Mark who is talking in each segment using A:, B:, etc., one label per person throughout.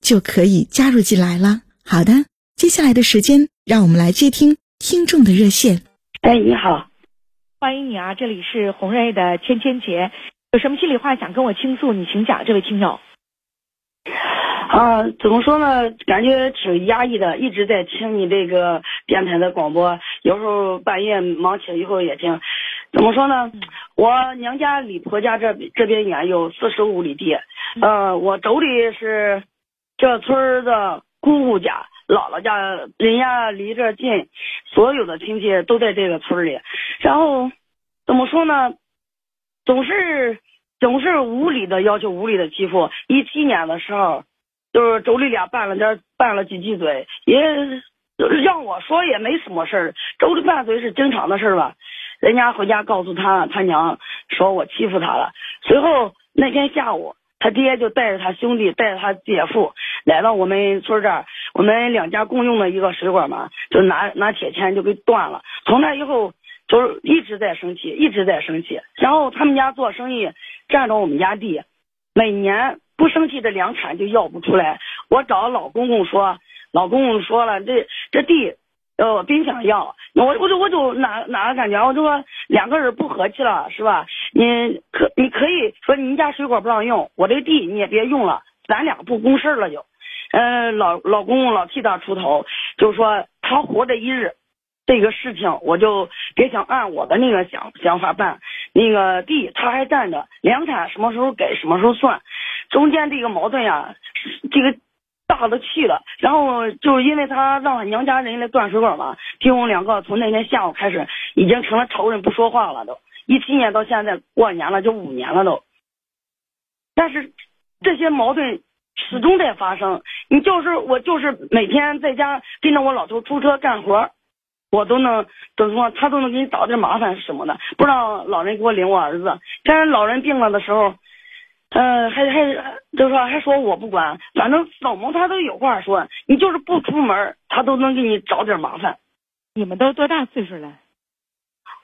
A: 就可以加入进来了。好的，接下来的时间，让我们来接听听众的热线。
B: 哎，你好，
C: 欢迎你啊！这里是红瑞的千千姐，有什么心里话想跟我倾诉，你请讲，这位听友。
B: 啊，怎么说呢？感觉挺压抑的，一直在听你这个电台的广播，有时候半夜忙起来以后也听。怎么说呢？我娘家离婆家这这边远，有四十五里地。呃，我妯娌是这村的姑姑家、姥姥家，人家离这近，所有的亲戚都在这个村里。然后怎么说呢？总是总是无理的要求，无理的欺负。一七年的时候。就是妯娌俩拌了点，拌了几句嘴，也让我说也没什么事儿。妯娌拌嘴是经常的事儿吧？人家回家告诉他他娘，说我欺负他了。随后那天下午，他爹就带着他兄弟，带着他姐夫来到我们村这儿，我们两家共用的一个水管嘛，就拿拿铁钳就给断了。从那以后，就是一直在生气，一直在生气。然后他们家做生意占着我们家地，每年。不生气，这粮产就要不出来。我找老公公说，老公公说了，这这地，呃，别想要。我我就我就哪哪个感觉，我就说两个人不和气了，是吧？你可你可以说你家水管不让用，我这地你也别用了，咱俩不公事了就。嗯，老老公公老替他出头，就说他活着一日。这个事情我就别想按我的那个想想法办，那个地他还占着，粮产什么时候给什么时候算，中间这个矛盾呀，这个大的去了，然后就是因为他让娘家人来断水管嘛，弟兄两个从那天下午开始已经成了仇人，不说话了都，一七年到现在过年了就五年了都，但是这些矛盾始终在发生，你就是我就是每天在家跟着我老头出车干活。我都能，怎么说，他都能给你找点麻烦是什么的，不让老人给我领我儿子。但是老人病了的时候，嗯，还还就说还说我不管，反正怎么他都有话说。你就是不出门，他都能给你找点麻烦。
C: 你们都多大岁数了？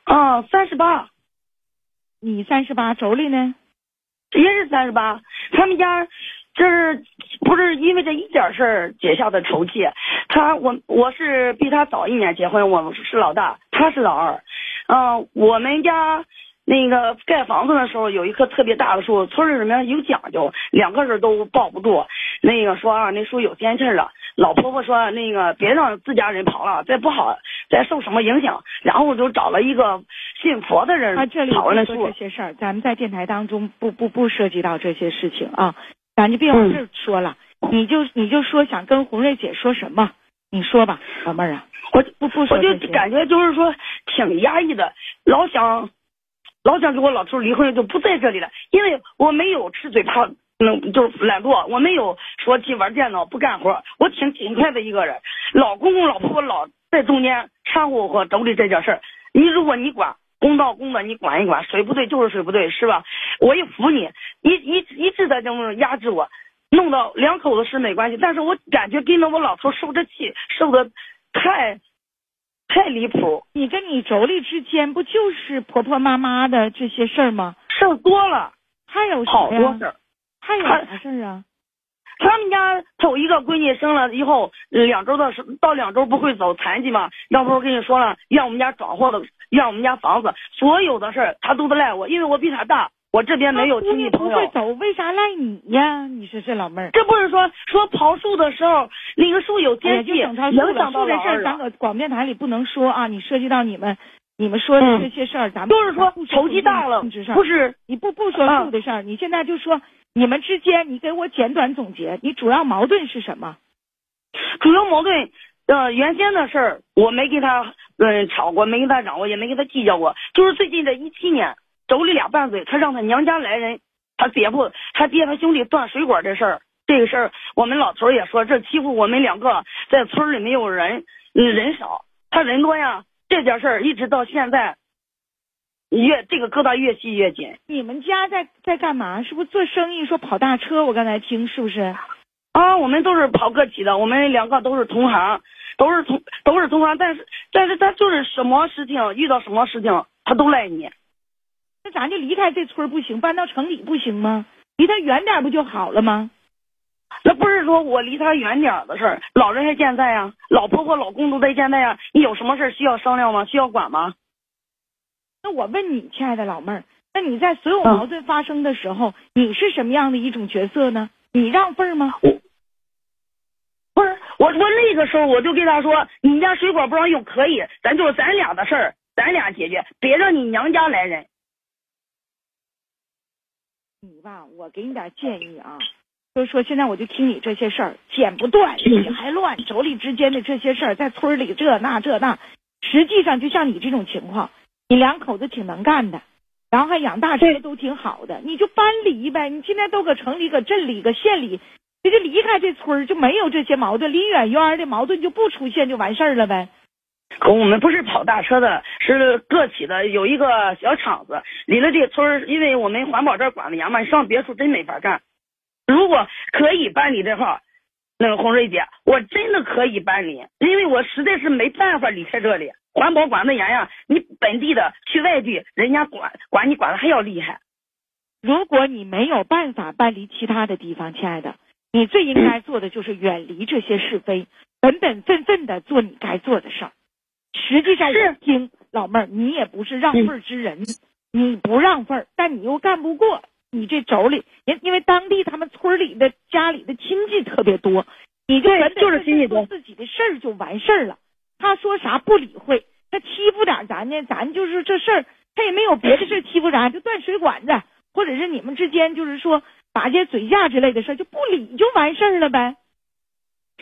B: 啊，三十八。
C: 你三十八，妯娌呢？
B: 也是三十八，他们家。这是不是因为这一点事儿结下的仇气？他我我是比他早一年结婚，我是老大，他是老二。嗯，我们家那个盖房子的时候有一棵特别大的树，村里面有讲究，两个人都抱不住。那个说啊，那树有仙气了。老婆婆说那个别让自家人跑了，再不好再受什么影响。然后就找了一个信佛的人跑了
C: 说这些事儿，咱们在电台当中不不不涉及到这些事情啊。咱就别往这说了，你就你就说想跟红瑞姐说什么，你说吧，老妹儿啊，
B: 我不不说我就感觉就是说挺压抑的，老想老想跟我老头离婚，就不在这里了，因为我没有吃嘴怕，嗯，就懒惰，我没有说去玩电脑不干活，我挺勤快的一个人。老公公老婆婆老在中间掺和和妯娌这件事儿，你如果你管。公道公的，你管一管，谁不对就是谁不对，是吧？我也服你，一一一直在这么压制我，弄到两口子是没关系，但是我感觉跟着我老头受这气，受的太太离谱。
C: 你跟你妯娌之间不就是婆婆妈妈的这些事儿吗？
B: 事儿多了，
C: 还有
B: 好多事儿，
C: 还有啥事儿啊？
B: 他们家头一个闺女生了以后，两周的时到两周不会走，残疾嘛。要不我跟你说了，让我们家转货的，让我们家房子所有的事儿，他都得赖我，因为我比他大，我这边没有亲戚朋友。
C: 不会走，为啥赖你呀？你说这老妹儿，
B: 这不是说说刨树的时候那个树有间隙，影响到
C: 的事儿，咱搁广电台里不能说啊，你涉及到你们。你们说的这些事儿，咱们都
B: 是说仇气大了，不是
C: 你不不说树的事儿，你现在就说你们之间，你给我简短总结，你主要矛盾是什么？
B: 主要矛盾，呃，原先的事儿我没跟他嗯吵过，没跟他嚷过，也没跟他计较过，就是最近这一七年，妯娌俩拌嘴，他让他娘家来人，他姐夫他爹他兄弟断水管这事儿，这个事儿我们老头也说，这欺负我们两个，在村里没有人，人少，他人多呀。这件事儿一直到现在，越这个疙瘩越系越紧。
C: 你们家在在干嘛？是不是做生意？说跑大车？我刚才听是不是？
B: 啊，我们都是跑个体的，我们两个都是同行，都是同都是同行。但是但是他就是什么事情遇到什么事情，他都赖你。
C: 那咱就离开这村不行，搬到城里不行吗？离他远点不就好了吗？
B: 那不是说我离他远点的事儿，老人还健在呀，老婆婆、老公都在健在呀。你有什么事需要商量吗？需要管吗？
C: 那我问你，亲爱的老妹儿，那你在所有矛盾发生的时候，你是什么样的一种角色呢？你让份吗？
B: 我不是我，我那个时候我就跟他说，你家水管不让用可以，咱就咱俩的事儿，咱俩解决，别让你娘家来人。
C: 你吧，我给你点建议啊。就是说，现在我就听你这些事儿，剪不断，理还乱，妯娌之间的这些事儿，在村里这那这那，实际上就像你这种情况，你两口子挺能干的，然后还养大车都挺好的，你就搬离呗。你现在都搁城里、搁镇里、搁县里，你就离开这村就没有这些矛盾，离远远的矛盾就不出现，就完事儿了呗。
B: 可我们不是跑大车的，是个体的，有一个小厂子，离了这个村因为我们环保这管的严嘛，你上别处真没法干。如果可以搬离的话，那个红瑞姐，我真的可以搬离，因为我实在是没办法离开这里。环保管的严呀，你本地的去外地，人家管管你管的还要厉害。
C: 如果你没有办法搬离其他的地方，亲爱的，你最应该做的就是远离这些是非，本本分分的做你该做的事儿。实际上，我听老妹儿，你也不是让份之人，你不让份儿，但你又干不过。你这妯娌，因因为当地他们村里的家里的亲戚特别多，你就
B: 就是亲戚多，
C: 自己的事儿就完事儿了。他说啥不理会，他欺负点咱呢，咱就是这事儿，他也没有别的事欺负咱，就断水管子，或者是你们之间就是说打些嘴架之类的事就不理就完事儿了呗。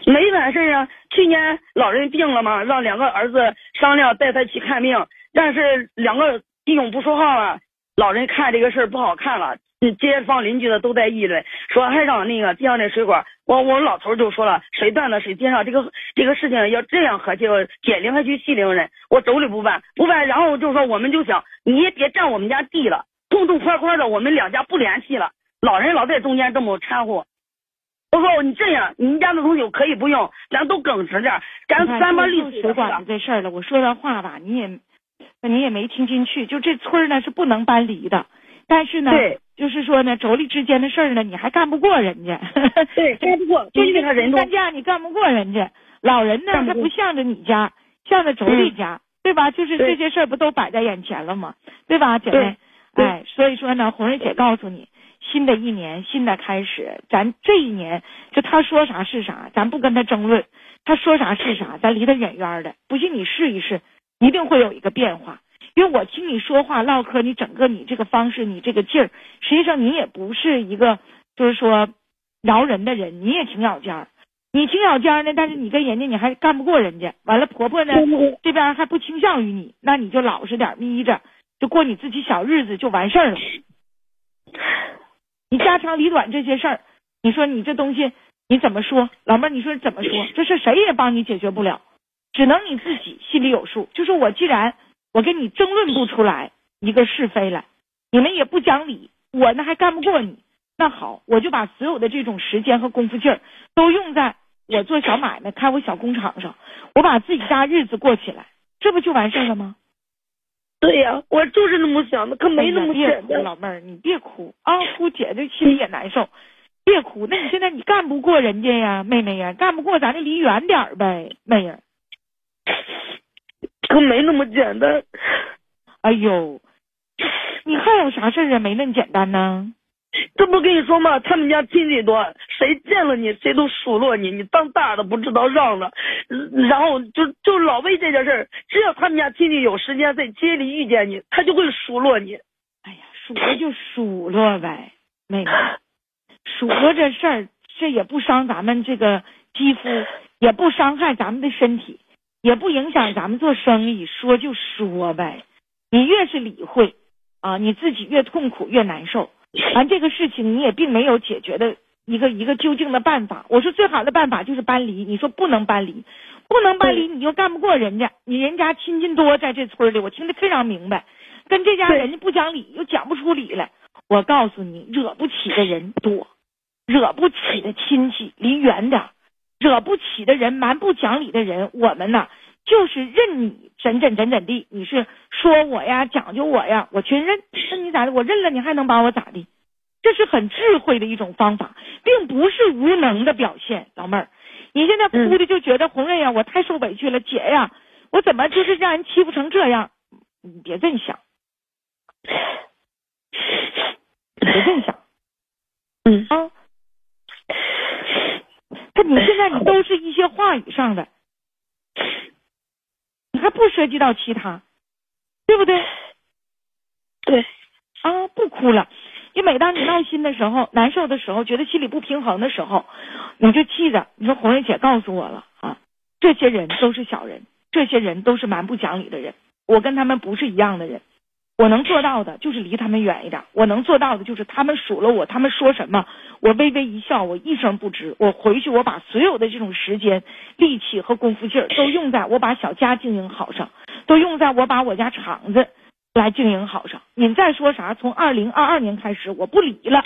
B: 没完事儿啊！去年老人病了嘛，让两个儿子商量带他去看病，但是两个弟兄不说话了，老人看这个事儿不好看了。街坊邻居的都在议论，说还让那个接上那水管。我我老头就说了，谁断了谁接上。这个这个事情要这样和解解铃还须系铃人。我妯娌不办不办，然后就说我们就想你也别占我们家地了，痛痛快快的我们两家不联系了。老人老在中间这么掺和。我说你这样，你们家的东西可以不用，咱都耿直点，咱三八六
C: 水管这事儿了。我说的话吧，你也你也没听进去。就这村呢是不能搬离的。但是呢，就是说呢，妯娌之间的事儿呢，你还干不过人家。
B: 对，干不过，就因为他人多。干
C: 架你干不过人家，老人呢他不向着你家，向着妯娌家，对吧？就是这些事儿不都摆在眼前了吗？对吧，姐妹？哎，所以说呢，红瑞姐告诉你，新的一年，新的开始，咱这一年就他说啥是啥，咱不跟他争论，他说啥是啥，咱离他远远的。不信你试一试，一定会有一个变化。因为我听你说话唠嗑，你整个你这个方式，你这个劲儿，实际上你也不是一个就是说饶人的人，你也挺咬尖儿，你挺咬尖儿呢，但是你跟人家你还干不过人家，完了婆婆呢这边还不倾向于你，那你就老实点眯着，就过你自己小日子就完事儿了。你家长里短这些事儿，你说你这东西你怎么说，老妹儿你说怎么说，这事谁也帮你解决不了，只能你自己心里有数。就是我既然。我跟你争论不出来一个是非来，你们也不讲理，我呢还干不过你。那好，我就把所有的这种时间和功夫劲儿都用在我做小买卖、开我小工厂上，我把自己家日子过起来，这不就完事儿了吗？
B: 对呀，我就是那么想的，可没那么简
C: 单。老妹儿，你别哭啊，哭姐姐心里也难受。别哭，那你现在你干不过人家呀，妹妹呀，干不过咱就离远点儿呗，妹儿。
B: 可没那么简单。
C: 哎呦，你还有啥事儿啊？没那么简单呢。
B: 这不跟你说吗？他们家亲戚多，谁见了你谁都数落你，你当大的不知道让了，然后就就老为这件事儿，只要他们家亲戚有时间在街里遇见你，他就会数落你。
C: 哎呀，数落就数落呗，妹妹，数落这事儿，这也不伤咱们这个肌肤，也不伤害咱们的身体，也不影响咱们做生意，说就说呗。你越是理会啊，你自己越痛苦越难受。完这个事情你也并没有解决的一个一个究竟的办法。我说最好的办法就是搬离，你说不能搬离，不能搬离，你又干不过人家，你人家亲戚多，在这村里，我听得非常明白。跟这家人家不讲理，又讲不出理来。我告诉你，惹不起的人多，惹不起的亲戚离远点，惹不起的人蛮不讲理的人，我们呢就是任你怎怎怎怎地，你是说我呀，讲究我呀，我全认。那你咋的？我认了，你还能把我咋的？这是很智慧的一种方法，并不是无能的表现。老妹儿，你现在哭的就觉得红瑞呀，我太受委屈了，姐呀，我怎么就是让人欺负成这样？你别这么想。别这么想，
B: 嗯
C: 啊，他你现在你都是一些话语上的，你还不涉及到其他，对不对？
B: 对，
C: 啊，不哭了。你每当你闹心的时候、难受的时候、觉得心里不平衡的时候，你就记着，你说红瑞姐告诉我了啊，这些人都是小人，这些人都是蛮不讲理的人，我跟他们不是一样的人。我能做到的就是离他们远一点，我能做到的就是他们数落我，他们说什么，我微微一笑，我一声不吱。我回去，我把所有的这种时间、力气和功夫劲儿都用在我把小家经营好上，都用在我把我家厂子来经营好上。你再说啥，从二零二二年开始，我不理了。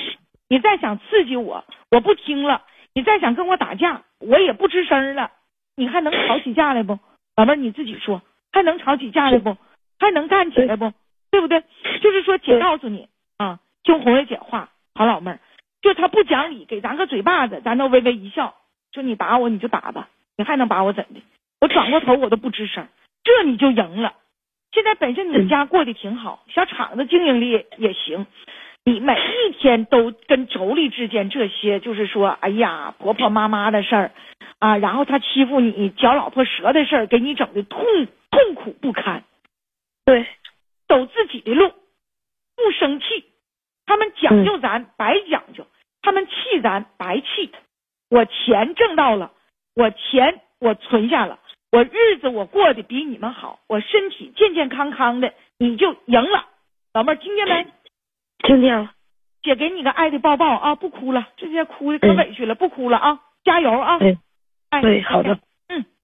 C: 你再想刺激我，我不听了。你再想跟我打架，我也不吱声了。你还能吵起架来不，老妹儿？你自己说，还能吵起架来不？还能干起来不？对不对？就是说，姐告诉你啊，听红瑞姐话，好老妹儿，就他不讲理，给咱个嘴巴子，咱都微微一笑，说你打我你就打吧，你还能把我怎的？我转过头我都不吱声，这你就赢了。现在本身你们家过得挺好，小厂子经营的也行，你每一天都跟妯娌之间这些，就是说，哎呀，婆婆妈妈的事儿啊，然后他欺负你嚼老婆舌的事儿，给你整的痛痛苦不堪。
B: 对。
C: 走自己的路，不生气。他们讲究咱，白讲究；他们气咱，白气。我钱挣到了，我钱我存下了，我日子我过得比你们好，我身体健健康康的，你就赢了。老妹儿，听见没？
B: 听见了。
C: 姐给你个爱的抱抱啊！不哭了，这些哭的可委屈了，不哭了啊！加油啊！
B: 对，
C: 哎，
B: 对，好的。